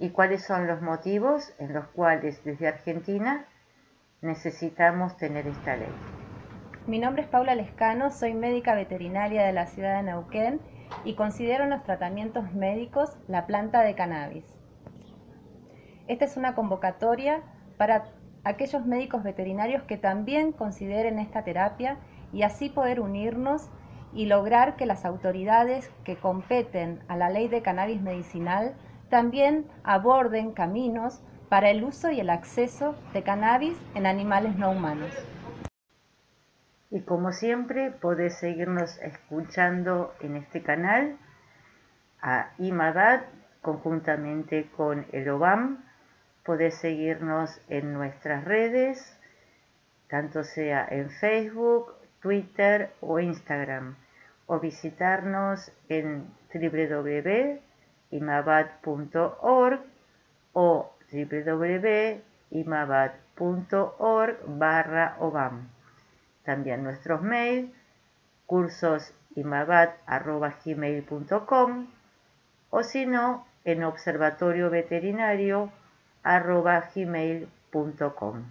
y cuáles son los motivos en los cuales desde Argentina necesitamos tener esta ley. Mi nombre es Paula Lescano, soy médica veterinaria de la ciudad de Neuquén y considero en los tratamientos médicos la planta de cannabis. Esta es una convocatoria para aquellos médicos veterinarios que también consideren esta terapia y así poder unirnos y lograr que las autoridades que competen a la ley de cannabis medicinal también aborden caminos para el uso y el acceso de cannabis en animales no humanos. Y como siempre, podés seguirnos escuchando en este canal a IMADAD conjuntamente con el OBAM. Podés seguirnos en nuestras redes, tanto sea en Facebook, Twitter o Instagram, o visitarnos en www imabad.org o www.imabad.org barra obam. También nuestros mails cursosimabat.gmail.com o si no en observatorio veterinario gmail.com.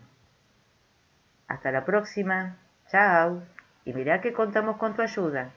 Hasta la próxima. Chao. Y mira que contamos con tu ayuda.